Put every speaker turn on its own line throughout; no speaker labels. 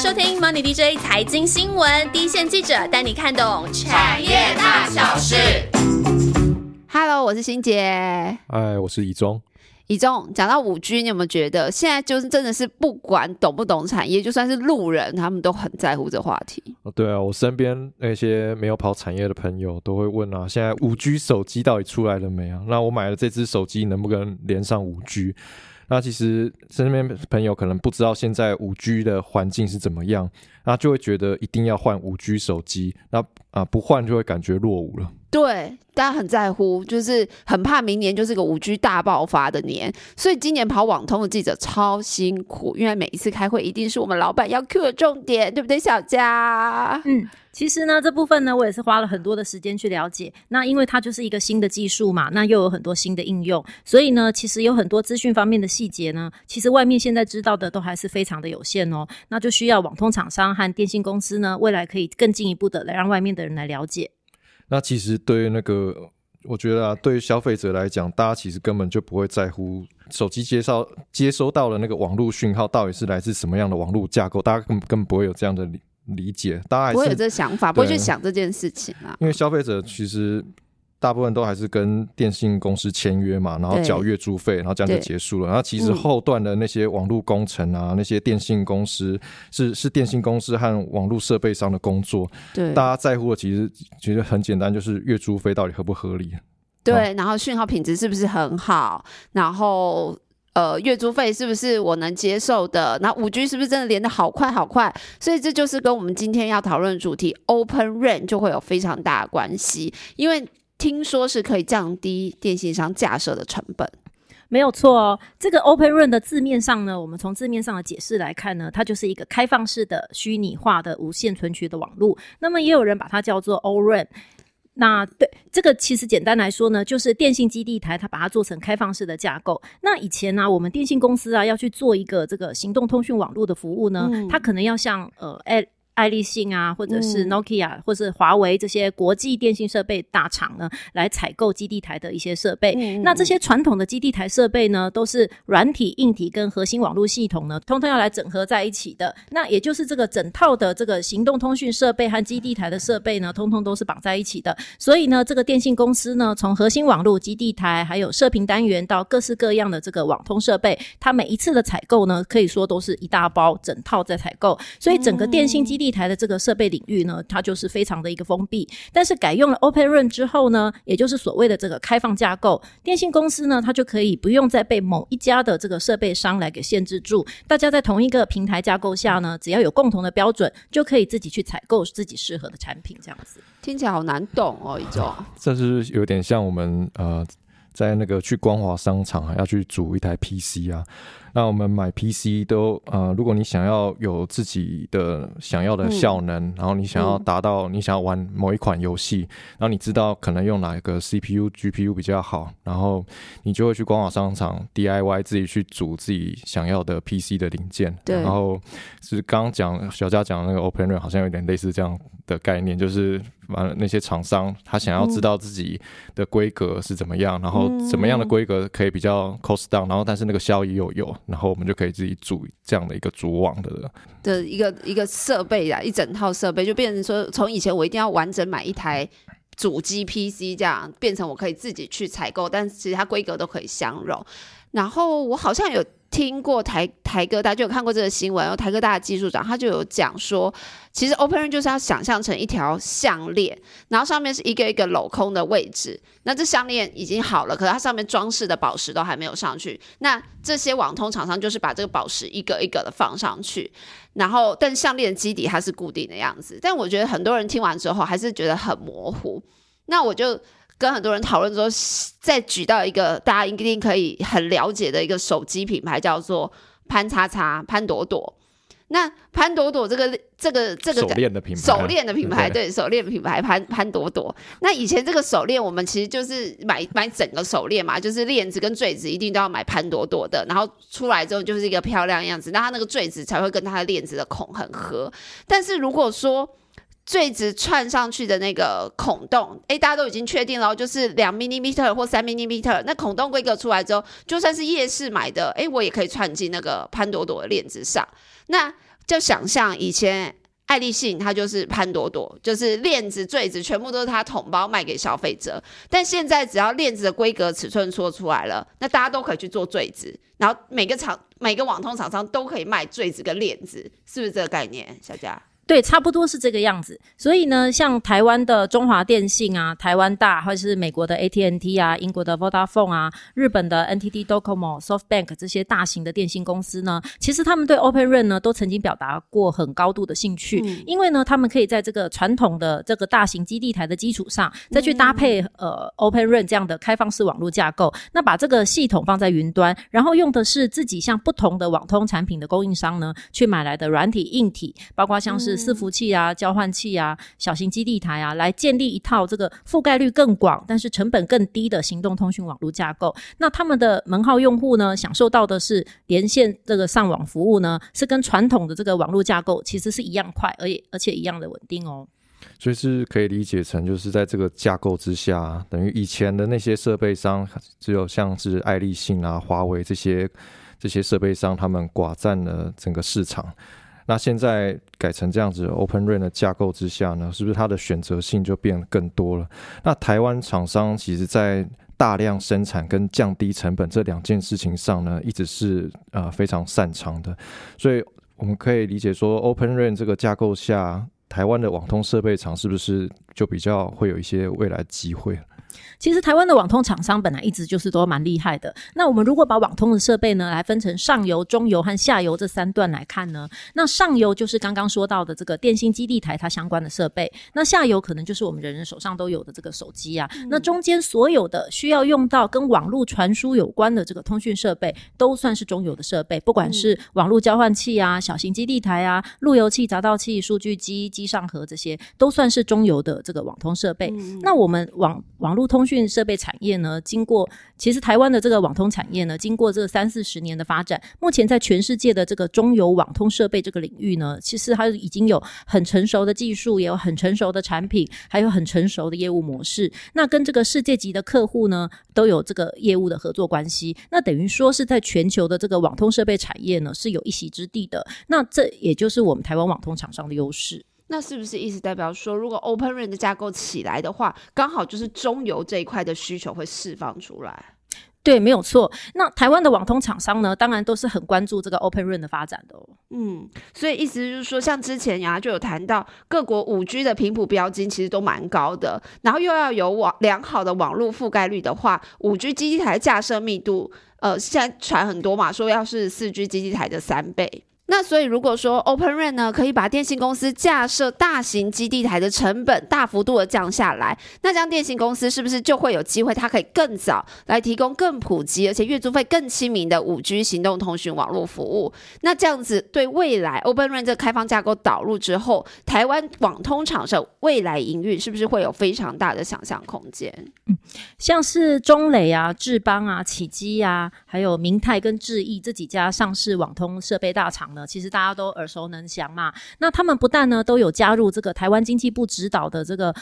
收听 Money DJ 财经新闻，第一线记者带你看懂产业大小事。
Hello，我是欣杰。
哎，我是以中。
以中讲到五 G，你有没有觉得现在就是真的是不管懂不懂产业，就算是路人，他们都很在乎这话题。
哦，对啊，我身边那些没有跑产业的朋友都会问啊，现在五 G 手机到底出来了没啊？那我买了这只手机能不能连上五 G？那其实身边朋友可能不知道现在五 G 的环境是怎么样，那就会觉得一定要换五 G 手机，那啊不换就会感觉落伍了。
对，大家很在乎，就是很怕明年就是个五 G 大爆发的年，所以今年跑网通的记者超辛苦，因为每一次开会一定是我们老板要 Q 的重点，对不对，小佳？
嗯，其实呢，这部分呢，我也是花了很多的时间去了解。那因为它就是一个新的技术嘛，那又有很多新的应用，所以呢，其实有很多资讯方面的细节呢，其实外面现在知道的都还是非常的有限哦。那就需要网通厂商和电信公司呢，未来可以更进一步的来让外面的人来了解。
那其实对于那个，我觉得啊，对于消费者来讲，大家其实根本就不会在乎手机接收接收到的那个网络讯号到底是来自什么样的网络架构，大家根本根本不会有这样的理理理解，大家
不会有
还是
这想法，不会去想这件事情啊。
因为消费者其实大部分都还是跟电信公司签约嘛，然后缴月租费，然后这样就结束了。然后其实
嗯
后段的那些网络工程啊，那些电信公司是是电信公司和网络设备商的工作，
对
大家在乎的其实其实很简单，就是月租费到底合不合理。
对，然后讯号品质是不是很好？然后呃，月租费是不是我能接受的？那五 G 是不是真的连的好快好快？所以这就是跟我们今天要讨论的主题 Open RAN 就会有非常大的关系，因为听说是可以降低电信商架设的成本。
没有错哦，这个 Open RAN 的字面上呢，我们从字面上的解释来看呢，它就是一个开放式的虚拟化的无线存取的网络。那么也有人把它叫做 O RAN。那对这个其实简单来说呢，就是电信基地台它把它做成开放式的架构。那以前呢、我们电信公司啊要去做一个这个行动通讯网络的服务呢，
嗯
它可能要像呃爱爱立信啊，或者是
嗯
Nokia、或是华为这些国际电信设备大厂呢，来采购基地台的一些设备。
嗯
那这些传统的基地台设备呢，都是软体、硬体跟核心网络系统呢，通通要来整合在一起的。那也就是这个整套的这个行动通讯设备和基地台的设备呢，通通都是绑在一起的。所以呢，这个电信公司呢，从核心网络、基地台，还有射频单元到各式各样的这个网通设备，它每一次的采购呢，可以说都是一大包整套在采购。所以整个电信基地台的这个设备领域呢，它就是非常的一个封闭。但是改用了 OpenRun 之后呢，也就是所谓的这个开放架构，电信公司呢，它就可以不用再被某一家的这个设备商来给限制住，大家在同一个平台架构下呢，只要有共同的标准，就可以自己去采购自己适合的产品，这样子。
听起来好难懂哦，一种。
这是有点像我们呃，在那个去光华商场啊，要去组一台 PC 啊。那我们买 PC 都呃，如果你想要有自己的想要的效能，然后你想要
嗯。
达到你想要玩某一款游戏，然后你知道可能用哪一个 CPU、GPU 比较好，然后你就会去官网商场 DIY 自己去组自己想要的 PC 的零件。
对。
然后是刚刚讲小佳讲的那个 Open RAN 好像有点类似这样的概念，就是完了那些厂商他想要知道自己的规格是怎么样，然后怎么样的规格可以比较 cost down，然后但是那个效益又有，然后我们就可以自己组这样的一个组网的
的一个一个设备呀，一整套设备就变成说，从以前我一定要完整买一台主机 PC 这样，变成我可以自己去采购，但其他规格都可以相容。然后我好像有听过台台哥大就有看过这个新闻，然后台哥大的技术长他就有讲说，其实 Open RAN 就是要想象成一条项链，然后上面是一个一个镂空的位置。那这项链已经好了，可是它上面装饰的宝石都还没有上去。那这些网通厂商就是把这个宝石一个一个的放上去，然后但项链基底它是固定的样子。但我觉得很多人听完之后还是觉得很模糊。那我就跟很多人讨论之后，再举到一个大家一定可以很了解的一个手机品牌，叫做潘叉叉、潘朵朵。那潘朵朵这个这个这个
手链的品牌，
手链的品牌，
对
对手链品牌潘潘朵朵。那以前这个手链，我们其实就是买买整个手链嘛，就是链子跟坠子一定都要买潘朵朵的，然后出来之后就是一个漂亮样子，那它那个坠子才会跟它的链子的孔很合。但是如果说坠子串上去的那个孔洞，诶，大家都已经确定了，就是两 m i l i m e t e r 或三 m i l i m e t e r 那孔洞规格出来之后，就算是夜市买的，诶，我也可以串进那个潘朵朵的链子上。那就想象以前。爱立信它就是潘朵朵，就是链子、坠子全部都是它统包卖给消费者。但现在只要链子的规格尺寸说出来了，那大家都可以去做坠子，然后每个厂、每个网通厂商都可以卖坠子跟链子，是不是这个概念？小佳？
对，差不多是这个样子。所以呢，像台湾的中华电信啊、台湾大，或者是美国的 AT&T 啊、英国的 Vodafone 啊、日本的 NTT Docomo、SoftBank 这些大型的电信公司呢，其实他们对 Open RAN 呢都曾经表达过很高度的兴趣，因为呢，他们可以在这个传统的这个大型基地台的基础上，再去搭配呃 Open RAN 这样的开放式网络架构，那把这个系统放在云端，然后用的是自己向不同的网通产品的供应商呢去买来的软体、硬体，包括像是伺服器啊、交换器啊、小型基地台啊，来建立一套这个覆盖率更广，但是成本更低的行动通讯网络架构。那他们的门号用户呢，享受到的是连线这个上网服务呢，是跟传统的这个网络架构其实是一样快，而且而且一样的稳定哦。
所以是可以理解成，就是在这个架构之下，等于以前的那些设备商，只有像是爱立信啊、华为这些这些设备商，他们寡占了整个市场。那现在改成这样子 Open RAN 的架构之下呢，是不是它的选择性就变更多了？那台湾厂商其实，在大量生产跟降低成本这两件事情上呢，一直是呃非常擅长的。所以我们可以理解说，Open RAN 这个架构下，台湾的网通设备厂是不是就比较会有一些未来机会？
其实台湾的网通厂商本来一直就是都蛮厉害的。那我们如果把网通的设备呢，来分成上游、中游和下游这三段来看呢，那上游就是刚刚说到的这个电信基地台它相关的设备，那下游可能就是我们人人手上都有的这个手机啊。那中间所有的需要用到跟网络传输有关的这个通讯设备，都算是中游的设备，不管是网络交换器啊、小型基地台啊、路由器、闸道器、数据机、机上盒这些，都算是中游的这个网通设备。那我们网网络通讯设备产业呢，经过其实台湾的这个网通产业呢，经过这三四十年的发展，目前在全世界的这个中游网通设备这个领域呢，其实它已经有很成熟的技术，也有很成熟的产品，还有很成熟的业务模式。那跟这个世界级的客户呢，都有这个业务的合作关系。那等于说是在全球的这个网通设备产业呢，是有一席之地的。那这也就是我们台湾网通厂商的优势。
那是不是意思代表说，如果 Open RAN 的架构起来的话，刚好就是中游这一块的需求会释放出来？
对，没有错。那台湾的网通厂商呢，当然都是很关注这个 Open RAN 的发展的哦。
嗯，所以意思就是说，像之前呀就有谈到，各国五 G 的频谱标金其实都蛮高的，然后又要有网良好的网络覆盖率的话，五 G 基地台架设密度，呃，现在传很多嘛，说要是四 G 基地台的三倍。那所以，如果说 Open RAN 呢，可以把电信公司架设大型基地台的成本大幅度的降下来，那这样电信公司是不是就会有机会，它可以更早来提供更普及而且月租费更亲民的五 G 行动通讯网络服务？那这样子对未来 Open RAN 这开放架构导入之后，台湾网通厂商未来营运是不是会有非常大的想象空间？
嗯，像是中磊啊、智邦啊、启基啊，还有明泰跟智毅这几家上市网通设备大厂呢。其实大家都耳熟能详嘛，那他们不但呢都有加入这个台湾经济部指导的这个。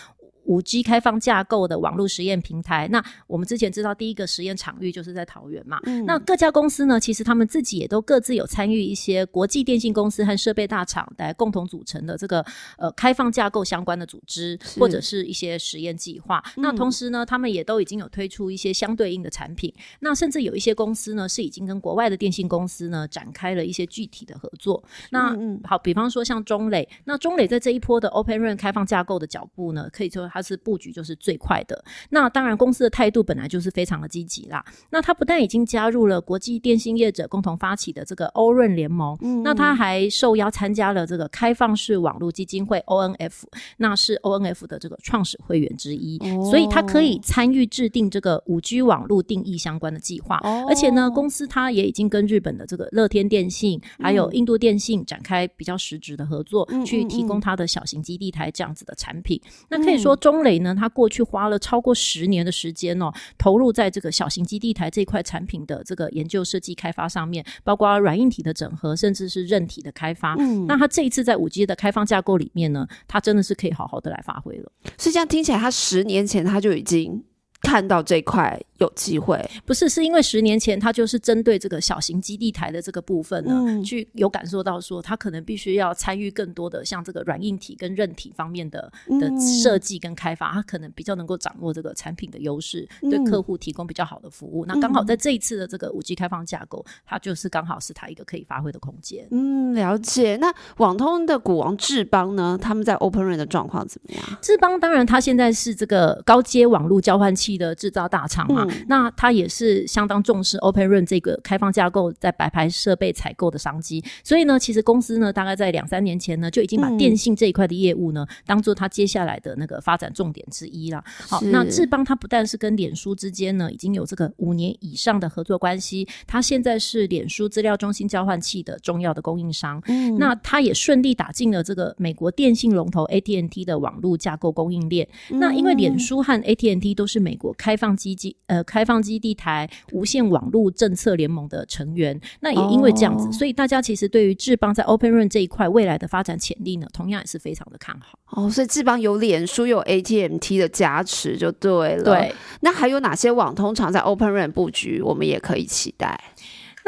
五 G 开放架构的网络实验平台，那我们之前知道第一个实验场域就是在桃园嘛。那各家公司呢，其实他们自己也都各自有参与一些国际电信公司和设备大厂来共同组成的这个呃开放架构相关的组织，或者是一些实验计划。那同时呢，他们也都已经有推出一些相对应的产品。那甚至有一些公司呢，是已经跟国外的电信公司呢展开了一些具体的合作。那好，比方说像中磊，那中磊在这一波的 Open RAN 开放架构的脚步呢，可以说。它是布局就是最快的，那当然公司的态度本来就是非常的积极啦。那它不但已经加入了国际电信业者共同发起的这个欧润联盟，那它还受邀参加了这个开放式网络基金会 ONF，那是 ONF 的这个创始会员之一，所以它可以参与制定这个五 G 网络定义相关的计划。而且呢，公司它也已经跟日本的这个乐天电信还有印度电信展开比较实质的合作，去提供它的小型基地台这样子的产品。那可以说。中磊呢，他过去花了超过十年的时间哦，投入在这个小型基地台这块产品的这个研究、设计、开发上面，包括软硬体的整合，甚至是韧体的开发。嗯，那他这一次在五 G 的开放架构里面呢，他真的是可以好好的来发挥了。
是这样听起来，他十年前他就已经看到这块有机会？
不是，是因为十年前他就是针对这个小型基地台的这个部分呢，
嗯
去有感受到说，他可能必须要参与更多的像这个软硬体跟韧体方面的的
嗯
设计跟开发，他可能比较能够掌握这个产品的优势，对
嗯
客户提供比较好的服务。那刚好在这一次的这个五 G 开放架构，它就是刚好是它一个可以发挥的空间。
嗯，了解。那网通的股王智邦呢？他们在 Open RAN 的状况怎么样？
智邦当然，它现在是这个高阶网络交换器的制造大厂嘛，
嗯
那它也是相当重视 Open Run 这个开放架构在白牌设备采购的商机。所以呢，其实公司呢，大概在两三年前呢，就已经把
嗯
电信这一块的业务呢，当做它接下来的那个发展重点之一了。好，那智邦它不但是跟脸书之间呢，已经有这个五年以上的合作关系，它现在是脸书资料中心交换器的重要的供应商。
嗯
那它也顺利打进了这个美国电信龙头 AT&T 的网络架构供应链。那因为脸书和 AT&T 都是美国开放基金呃开放基地台无线网络政策联盟的成员，那也因为这样子，
哦
所以大家其实对于智邦在 Open Run 这一块未来的发展潜力呢，同样也是非常的看好。
哦，所以智邦有脸书有 ATMT 的加持就对了。
对，，
那还有哪些网通常在 Open Run 布局，我们也可以期待？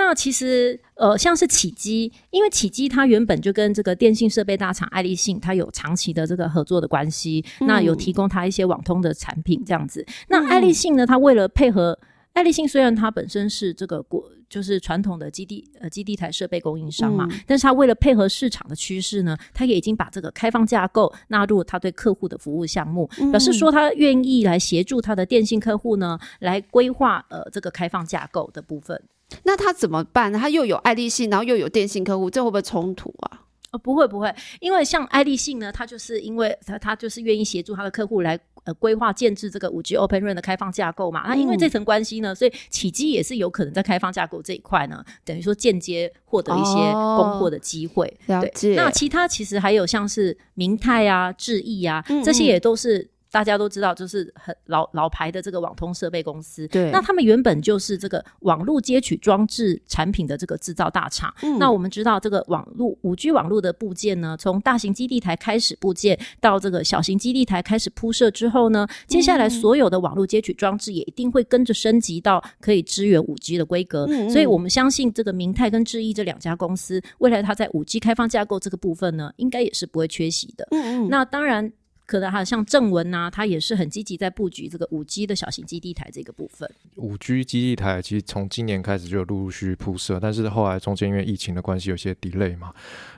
那其实呃，像是启基，因为启基它原本就跟这个电信设备大厂爱立信，它有长期的这个合作的关系，那有提供它一些网通的产品这样子。那爱立信呢，它为了配合。爱立信虽然它本身是这个国就是传统的基地呃基地台设备供应商嘛，但是它为了配合市场的趋势呢，它也已经把这个开放架构纳入它对客户的服务项目，表示说它愿意来协助它的电信客户呢，来规划呃这个开放架构的部分。
那他怎么办？他又有爱立信，然后又有电信客户，这会不会冲突啊？
哦，不会不会，因为像爱立信呢，它就是因为它它就是愿意协助它的客户来呃规划建制这个五 G Open RAN 的开放架构嘛。那因为这层关系呢，所以启基也是有可能在开放架构这一块呢，等于说间接获得一些
哦
供货的机会。对
了解
那其他其实还有像是明泰啊、智毅啊，
嗯
这些也都是。大家都知道，就是很老老牌的这个网通设备公司。
对
那他们原本就是这个网络接取装置产品的这个制造大厂。
嗯
那我们知道，这个网络五 G 网络的部件呢，从大型基地台开始部件，到这个小型基地台开始铺设之后呢，接下来
嗯
所有的网络接取装置也一定会跟着升级到可以支援五 G 的规格。
嗯嗯
所以我们相信，这个明泰跟智毅这两家公司，未来它在五 G 开放架构这个部分呢，应该也是不会缺席的。
嗯嗯，
那当然。可能还有像正文呐、他也是很积极在布局这个五 G 的小型基地台这个部分。
五 G 基地台其实从今年开始就陆陆续续铺设，但是后来中间因为疫情的关系有些 delay 嘛。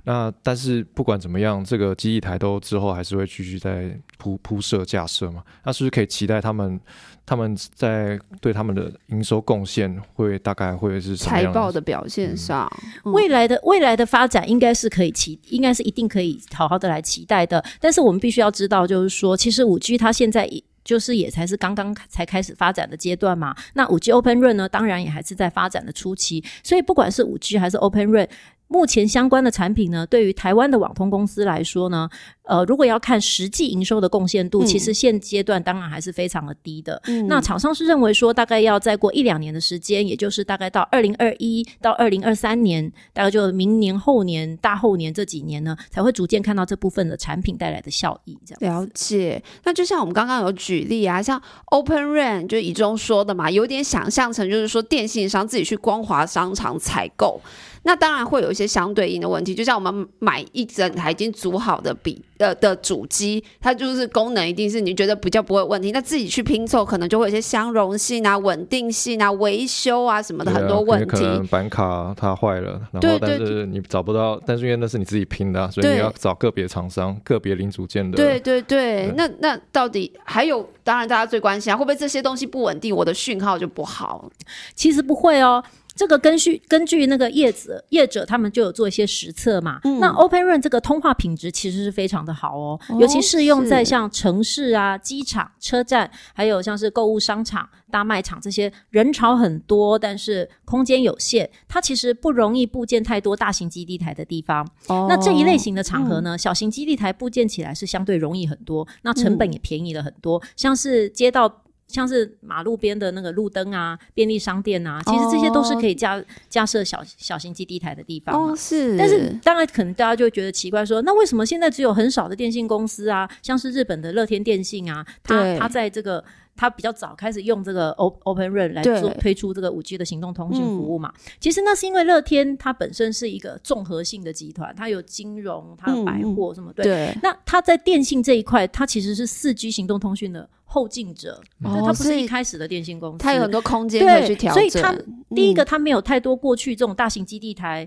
那但是不管怎么样，这个基地台都之后还是会继续在铺铺设架设嘛。那是不是可以期待他们他们在对他们的营收贡献会大概会是
财报的表现上，嗯
未来的未来的发展应该是可以期，应该是一定可以好好的来期待的。但是我们必须要知道，就是说，其实五 G 它现在也。就是也才是刚刚才开始发展的阶段嘛。那五 G Open Run 呢，当然也还是在发展的初期。所以不管是五 G 还是 Open Run 目前相关的产品呢，对于台湾的网通公司来说呢，呃，如果要看实际营收的贡献度，
嗯
其实现阶段当然还是非常的低的。
嗯
那厂商是认为说，大概要再过一两年的时间，也就是大概到二零二一到二零二三年，大概就明年、后年、大后年这几年呢，才会逐渐看到这部分的产品带来的效益。这样
了解，那就像我们刚刚有举例啊，像 Open RAN 就以中说的嘛，有点想象成就是说电信商自己去光华商场采购，那当然会有一些相对应的问题，就像我们买一整台已经组好的笔的的主机，它就是功能一定是你觉得比较不会有问题，那自己去拼凑可能就会有一些相容性啊、稳定性啊、维修啊什么的很多问题。
可能板卡它坏了，然
对
后但是你找不到，但是因为那是你自己拼的啊、所以你要找个别厂商、个别零组件的。
对对对
对，
那那到底还有，当然大家最关心啊，会不会这些东西不稳定，我的讯号就不好？
其实不会哦。这个根据根据那个业者业者他们就有做一些实测嘛，
嗯。
那 Open RAN 这个通话品质其实是非常的好哦，
哦
尤其适用在像城市啊、机场、车站，还有像是购物商场、大卖场这些人潮很多，但是空间有限，它其实不容易部件太多大型基地台的地方。
哦
那这一类型的场合呢，小型基地台部件起来是相对容易很多，那成本也便宜了很多。像是接到像是马路边的那个路灯啊、便利商店啊，其实这些都是可以架架设小小型基地台的地方嘛。
哦，是，
但是当然，可能大家就会觉得奇怪说那为什么现在只有很少的电信公司啊，像是日本的乐天电信啊，它它在这个它比较早开始用这个 O- Open Run 来做推出这个五 G 的行动通讯服务嘛？其实那是因为乐天它本身是一个综合性的集团，它有金融，它有百货什么对。
对，
那它在电信这一块，它其实是四 G 行动通讯的后进者，但它不是一开始的电信公司。
它有很多空间可以去，调整。
所以它第一个，
嗯
它没有太多过去这种大型基地台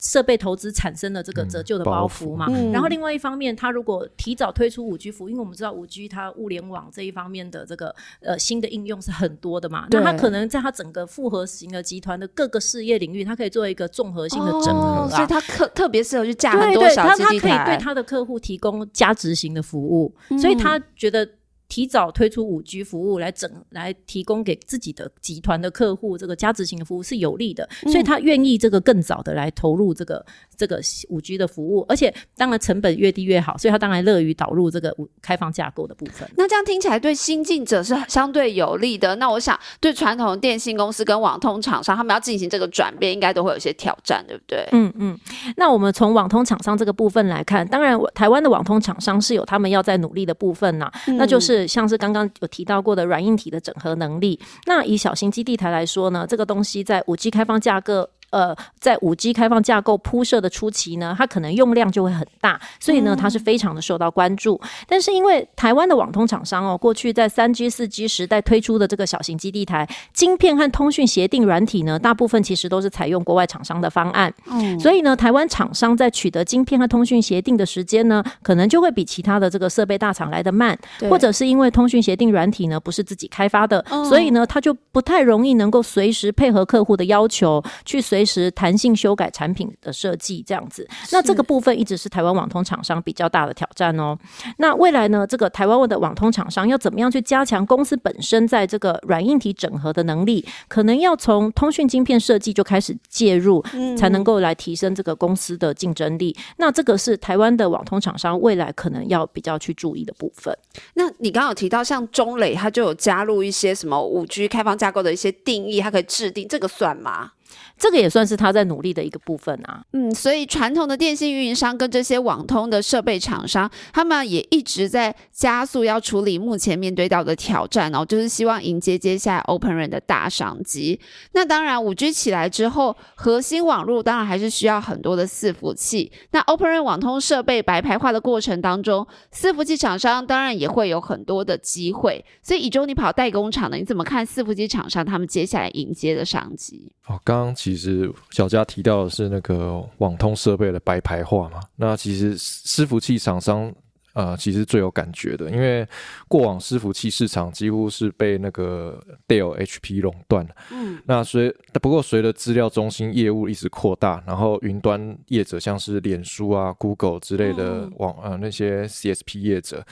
设备投资产生的这个
嗯
折旧的
包
包袱嘛。
嗯
然后另外一方面，它如果提早推出五 G 服务，因为我们知道五 G 它物联网这一方面的这个呃新的应用是很多的嘛，那
对
它可能在它整个复合型的集团的各个事业领域，它可以做一个综合性的整合啊。
哦所以它特特别适合去架很多小
可以。对它的客户提供加值型的服务，
嗯
所以他觉得提早推出五 G 服务来整来提供给自己的集团的客户这个加值型的服务是有利的，
嗯
所以他愿意这个更早的来投入这个这个五 G 的服务，而且当然成本越低越好，所以他当然乐于导入这个五开放架构的部分。
那这样听起来对新进者是相对有利的。那我想对传统的电信公司跟网通厂商，他们要进行这个转变，应该都会有一些挑战，对不对？
嗯嗯，那我们从网通厂商这个部分来看，当然台湾的网通厂商是有他们要在努力的部分呐、那就是像是刚刚有提到过的软硬体的整合能力。那以小型基地台来说呢，这个东西在五 G 开放架构。呃，在五 G 开放架构铺设的初期呢，它可能用量就会很大，所以呢，它是非常的受到关注。但是因为台湾的网通厂商哦，过去在三 G、四 G 时代推出的这个小型基地台晶片和通讯协定软体呢，大部分其实都是采用国外厂商的方案。所以呢，台湾厂商在取得晶片和通讯协定的时间呢，可能就会比其他的这个设备大厂来的慢，或者是因为通讯协定软体呢不是自己开发的，
哦
所以呢，它就不太容易能够随时配合客户的要求，去随时弹性修改产品的设计这样子。那这个部分一直是台湾网通厂商比较大的挑战哦。那未来呢，这个台湾的网通厂商要怎么样去加强公司本身在这个软硬体整合的能力？可能要从通讯晶片设计就开始介入，才能够来提升这个公司的竞争力。那这个是台湾的网通厂商未来可能要比较去注意的部分。
那你刚刚有提到，像中磊，他就有加入一些什么五 G 开放架构的一些定义，它可以制定，这个算吗？
这个也算是他在努力的一个部分啊。
嗯，所以传统的电信运营商跟这些网通的设备厂商，他们也一直在加速要处理目前面对到的挑战哦，就是希望迎接接下来 Open RAN 的大商机。那当然，五 G 起来之后，核心网络当然还是需要很多的伺服器。那 Open RAN 网通设备白牌化的过程当中，伺服器厂商当然也会有很多的机会。所以以中你跑代工厂的，你怎么看伺服器厂商他们接下来迎接的商机？
哦，刚刚其实小佳提到的是那个网通设备的白牌化嘛，那其实伺服器厂商。呃，其实最有感觉的，因为过往伺服器市场几乎是被那个 Dell、HP 垄断了。
嗯，
那随不过随着资料中心业务一直扩大，然后云端业者像是脸书啊、Google 之类的
嗯
网、呃那些 CSP 业者，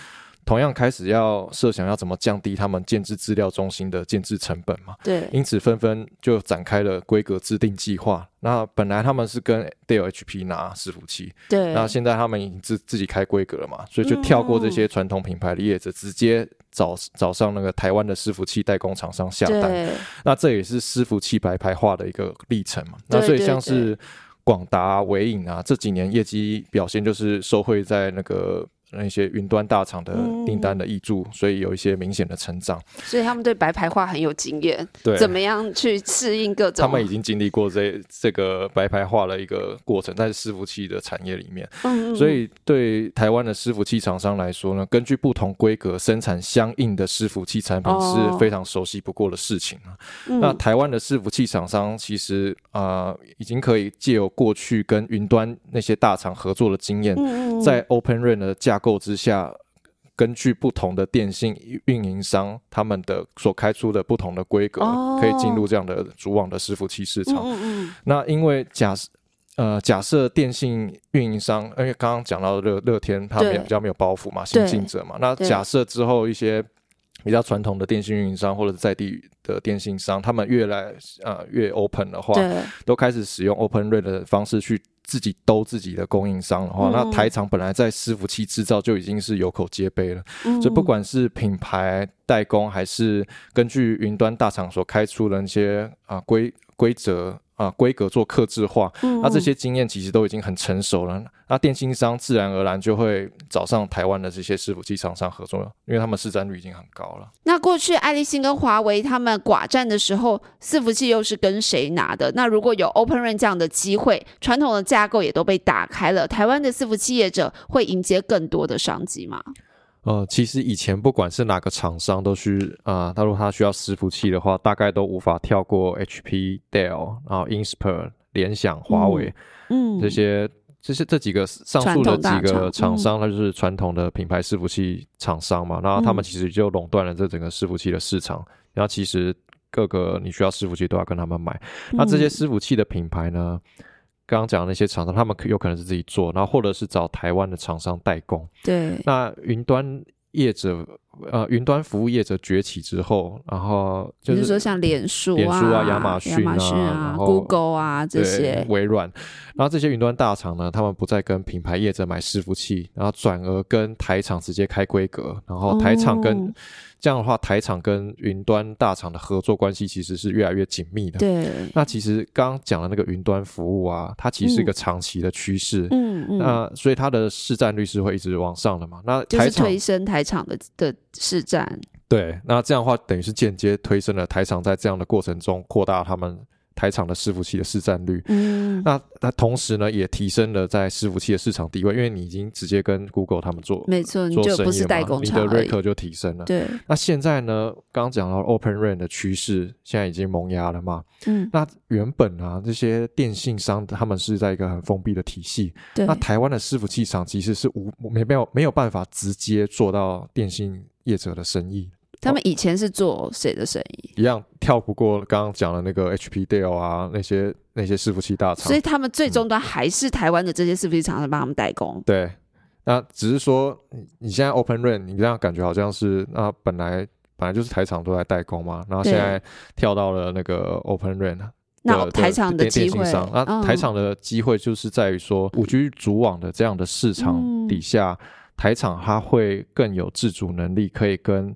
同样开始要设想要怎么降低他们建制资料中心的建制成本嘛。
对，
因此纷纷就展开了规格制定计划。那本来他们是跟 Dell HP 拿伺服器，
对，
那现在他们已经自自己开规格了嘛，所以就跳过这些传统品牌的业者，直接找找上那个台湾的伺服器代工厂商下单。
对，
那这也是伺服器白牌化的一个历程嘛。那所以像是广达、啊、伟影啊，这几年业绩表现就是受惠在那个。那些云端大厂的
嗯
订单的挹注，所以有一些明显的成长。
所以他们对白牌化很有经验，
对，
怎么样去适应各种？
他们已经经历过这这个白牌化的一个过程，在伺服器的产业里面，
嗯，嗯
所以对台湾的伺服器厂商来说呢，根据不同规格生产相应的伺服器产品
哦
是非常熟悉不过的事情了。
嗯
那台湾的伺服器厂商其实啊、呃已经可以借由过去跟云端那些大厂合作的经验，在 Open RAN 的架构之下。根据不同的电信运营商，他们的所开出的不同的规格，
哦
可以进入这样的主网的伺服器市场。
嗯嗯
那因为假设呃，假设电信运营商，因为刚刚讲到乐乐天，他们也比较没有包袱嘛，新进者嘛。那假设之后一些比较传统的电信运营商或者是在地的电信商，他们越来呃越 open 的话，都开始使用 Open rate 的方式去自己兜自己的供应商的话，
嗯
那台厂本来在伺服器制造就已经是有口皆碑了。
嗯
所以不管是品牌代工，还是根据云端大厂所开出的那些啊规规则啊规格做克制化，
嗯
那这些经验其实都已经很成熟了。那电信商自然而然就会找上台湾的这些伺服器厂商合作，因为他们市占率已经很高了。
那过去爱立信跟华为他们寡占的时候，伺服器又是跟谁拿的？那如果有 Open RAN 这样的机会，传统的架构也都被打开了，台湾的伺服器业者会迎接更多的商机吗？
呃，其实以前不管是哪个厂商都需啊，他、如果他需要伺服器的话，大概都无法跳过 HP、Dell，然后 Inspur、联想、华为、
嗯，
这些。这些这几个上述的几个
厂
厂商，它就是传统的品牌伺服器厂商嘛，然后他们
嗯
其实就垄断了这整个伺服器的市场。然后其实各个你需要伺服器都要跟他们买。那这些
嗯
伺服器的品牌呢，刚刚讲的那些厂商，他们可有可能是自己做，然后或者是找台湾的厂商代工。
对，
那云端业者，呃，云端服务业者崛起之后，然后就
就是是说像脸书
脸书啊亚
亚
马逊啊
Google 啊这些，
微软，然后这些云端大厂呢，他们不再跟品牌业者买伺服器，然后转而跟台厂直接开规格，然后台厂跟、
哦
这样的话，台厂跟云端大厂的合作关系其实是越来越紧密的。
对，
那其实刚刚讲的那个云端服务啊，它其实是一个长期的趋势。
嗯嗯，
那所以它的市占率是会一直往上的嘛？那
就是推升台厂的的市占，
对，那这样的话等于是间接推升了台厂在这样的过程中扩大他们台厂的伺服器的市占率。
嗯，
那那同时呢，也提升了在伺服器的市场地位，因为你已经直接跟 Google 他们做
没错，你
做
就不是代工
你的
厂而已
，REC 就提升了。
对，
那现在呢，刚刚讲到 Open RAN 的趋势，现在已经萌芽了嘛？
嗯，
那原本啊，这些电信商他们是在一个很封闭的体系，
对。
那，台湾的伺服器厂其实是无没没有没有办法直接做到电信业者的生意，
他们以前是做谁的生意？
一样跳不过刚刚讲的那个 HP、Dell 啊那些那些伺服器大厂
所以，他们最终端还是台湾的这些伺服器厂商帮他们代工。
对。那只是说，你你现在 Open RAN，你这样感觉好像是那本来本来就是台厂都在代工嘛，然后现在跳到了那个 Open RAN，
那
的
台厂的
电
机会
商，那、
嗯
台厂的机会就是在于说，五 G 主网的这样的市场
嗯
底下，台厂它会更有自主能力，可以跟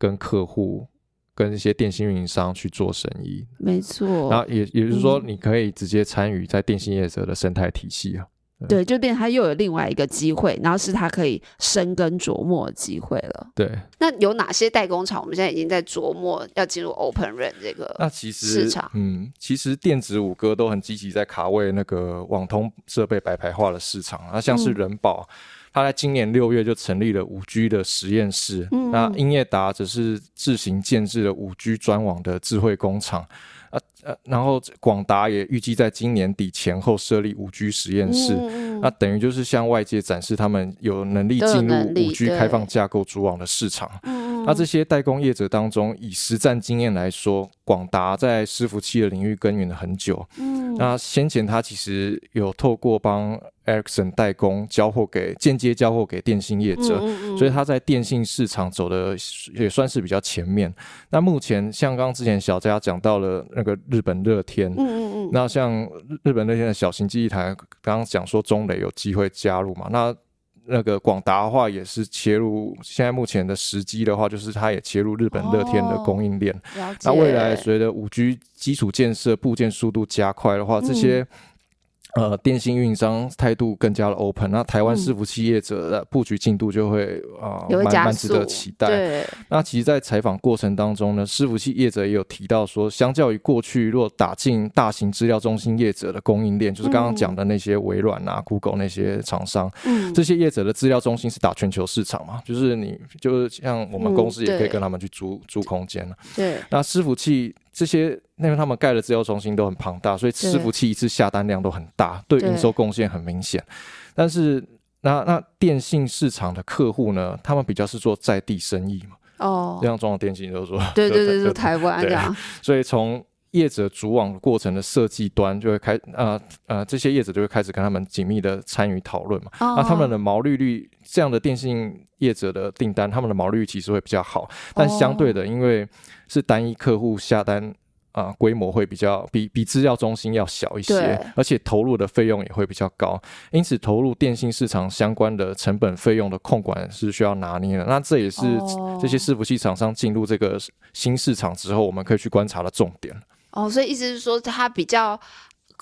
跟客户、跟一些电信运营商去做生意。
没错，
然后也也就是说，
嗯
你可以直接参与在电信业者的生态体系啊。
对，就变成他又有另外一个机会，然后是他可以深耕琢磨的机会了。
对，
那有哪些代工厂？我们现在已经在琢磨要进入 Open RAN 这个
那其实
市场
嗯，其实电子五哥都很积极在卡位那个网通设备白牌化的市场。那像是
嗯
人保，它在今年六月就成立了五 G 的实验室。
嗯
那英业达则是自行建制了五 G 专网的智慧工厂。啊呃，然后广达也预计在今年底前后设立五 G 实验室。
嗯
那等于就是向外界展示他们有能力进入五 G 开放架构主网的市场。
嗯
那这些代工业者当中，以实战经验来说，广达在伺服器的领域耕耘了很久。
嗯
那先前他其实有透过帮 Ericsson 代工交货给间接交货给电信业者，
嗯
所以他在电信市场走的也算是比较前面。那目前像刚刚之前小佳讲到了那个日本乐天，
嗯嗯嗯，
那像日日本乐天的小型记忆台，刚刚讲说中磊有机会加入嘛，那。那个广达的话也是切入，现在目前的时机的话，就是它也切入日本乐天的供应链。那未来随着五 G 基础建设部件速度加快的话，这些、呃电信运营商态度更加的 open，那台湾
嗯。
伺服器业者的布局进度就会啊、蛮蛮值得
速
期待。
对，
那其实，在采访过程当中呢，伺服器业者也有提到说，相较于过去若打进大型资料中心业者的供应链，就是刚刚讲的那些微软啊、Google 那些厂商，
嗯，
这些业者的资料中心是打全球市场嘛，就是你就是像我们
嗯
公司也可以跟他们去租、租空间了。
对，
那伺服器这些，那边他们盖的资料中心都很庞大，所以伺服器一次下单量都很大，对
对。
营收贡献很明显。但是，那那电信市场的客户呢，他们比较是做在地生意嘛，
哦。
这，样中国电信都说，
对对对，
就
就台湾这样，
所以从业者主网过程的设计端就会开，呃呃，这些业者就会开始跟他们紧密的参与讨论嘛。
哦
那他们的毛利率，这样的电信业者的订单，他们的毛利率其实会比较好，但相对的，因为是单一客户下单啊、规模会比较比比资料中心要小一
对
些，而且投入的费用也会比较高，因此投入电信市场相关的成本费用的控管是需要拿捏的。那这也是
哦
这些伺服器厂商进入这个新市场之后，我们可以去观察的重点。
哦，所以意思是说它比较。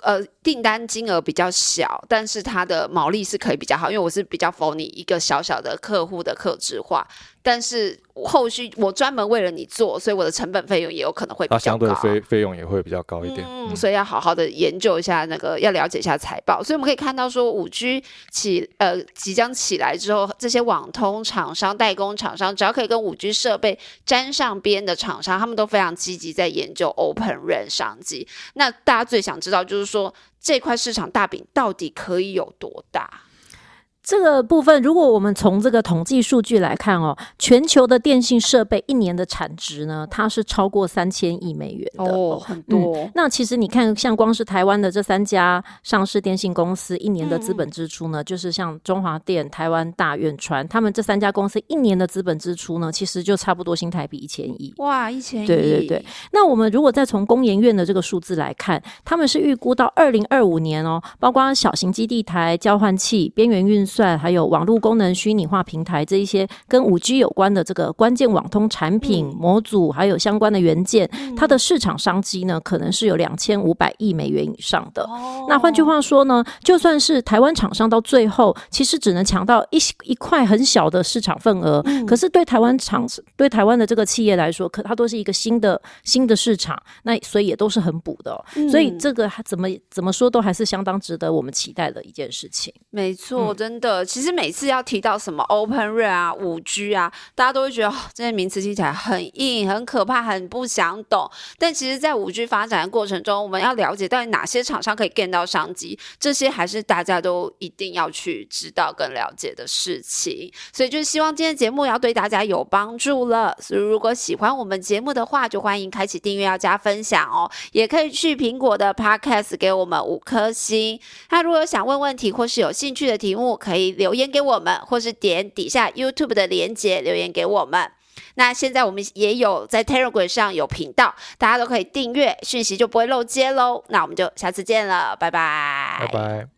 呃，订单金额比较小，但是它的毛利是可以比较好，因为我是比较否你一个小小的客户的客制化，但是后续我专门为了你做，所以我的成本费用也有可能会比
它
较高。
相对的费费用也会比较高一点。
嗯，所以要好好的研究一下那个，要了解一下财报。所以我们可以看到说，五 G 起呃即将起来之后，这些网通厂商、代工厂商，只要可以跟五 G 设备沾上边的厂商，他们都非常积极在研究 Open RAN 商机。那大家最想知道就是说，这块市场大饼到底可以有多大？
这个部分，如果我们从这个统计数据来看哦，全球的电信设备一年的产值呢，它是超过三千亿美元的。
哦，很多。
那其实你看，像光是台湾的这三家上市电信公司一年的资本支出呢，就是像中华电、台湾大、远传，他们这三家公司一年的资本支出呢，其实就差不多新台币一千亿。
哇，一千亿！
对对对，那我们如果再从工研院的这个数字来看，他们是预估到二零二五年哦，包括小型基地台、交换器、边缘运算，还有网络功能虚拟化平台这一些跟五 G 有关的这个关键网通产品、
嗯。
模组，还有相关的元件，它的市场商机呢，可能是有两千五百亿美元以上的。
哦。
那换句话说呢，就算是台湾厂商到最后，其实只能抢到一一块很小的市场份额，
嗯。
可是对台湾厂对台湾的这个企业来说，可它都是一个新的新的市场，那所以也都是很补的所以这个还怎么怎么说都还是相当值得我们期待的一件事情。
没错，
嗯
的。其实每次要提到什么 Open RAN 啊、五 G 啊，大家都会觉得、哦、这些名词听起来很硬、很可怕、很不想懂。但其实，在五 G 发展的过程中，我们要了解到底哪些厂商可以 get 到商机，这些还是大家都一定要去知道跟了解的事情。所以，就希望今天节目要对大家有帮助了。所以，如果喜欢我们节目的话，就欢迎开启订阅，要加分享哦。也可以去苹果的 Podcast 给我们五颗星。那如果有想问问题或是有兴趣的题目，可以留言给我们，或是点底下 YouTube 的连接留言给我们。那现在我们也有在 Telegram 上有频道，大家都可以订阅，讯息就不会漏接喽。那我们就下次见了，拜拜，
拜拜。